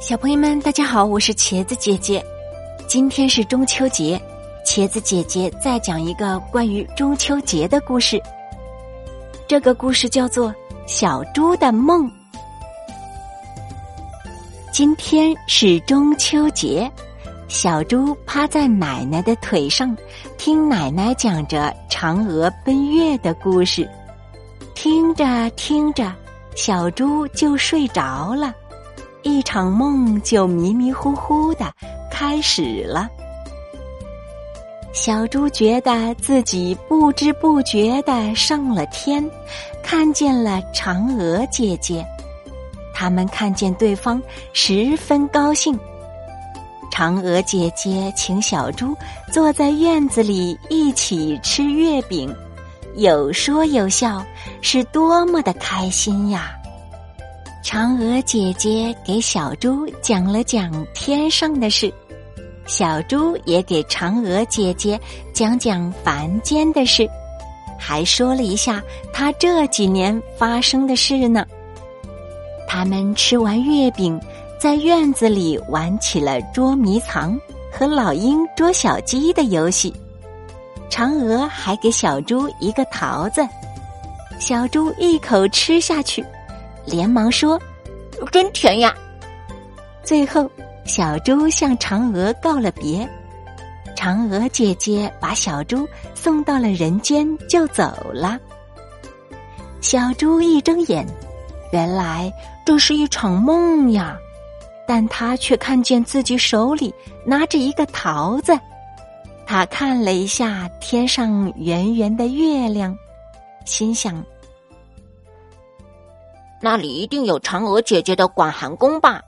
小朋友们，大家好，我是茄子姐姐。今天是中秋节，茄子姐姐再讲一个关于中秋节的故事。这个故事叫做《小猪的梦》。今天是中秋节，小猪趴在奶奶的腿上，听奶奶讲着嫦娥奔月的故事。听着听着，小猪就睡着了。一场梦就迷迷糊糊的开始了。小猪觉得自己不知不觉的上了天，看见了嫦娥姐姐。他们看见对方，十分高兴。嫦娥姐姐请小猪坐在院子里一起吃月饼，有说有笑，是多么的开心呀！嫦娥姐姐给小猪讲了讲天上的事，小猪也给嫦娥姐姐讲讲凡间的事，还说了一下他这几年发生的事呢。他们吃完月饼，在院子里玩起了捉迷藏和老鹰捉小鸡的游戏。嫦娥还给小猪一个桃子，小猪一口吃下去。连忙说：“真甜呀！”最后，小猪向嫦娥告了别。嫦娥姐姐把小猪送到了人间，就走了。小猪一睁眼，原来这是一场梦呀！但他却看见自己手里拿着一个桃子。他看了一下天上圆圆的月亮，心想。那里一定有嫦娥姐姐的广寒宫吧？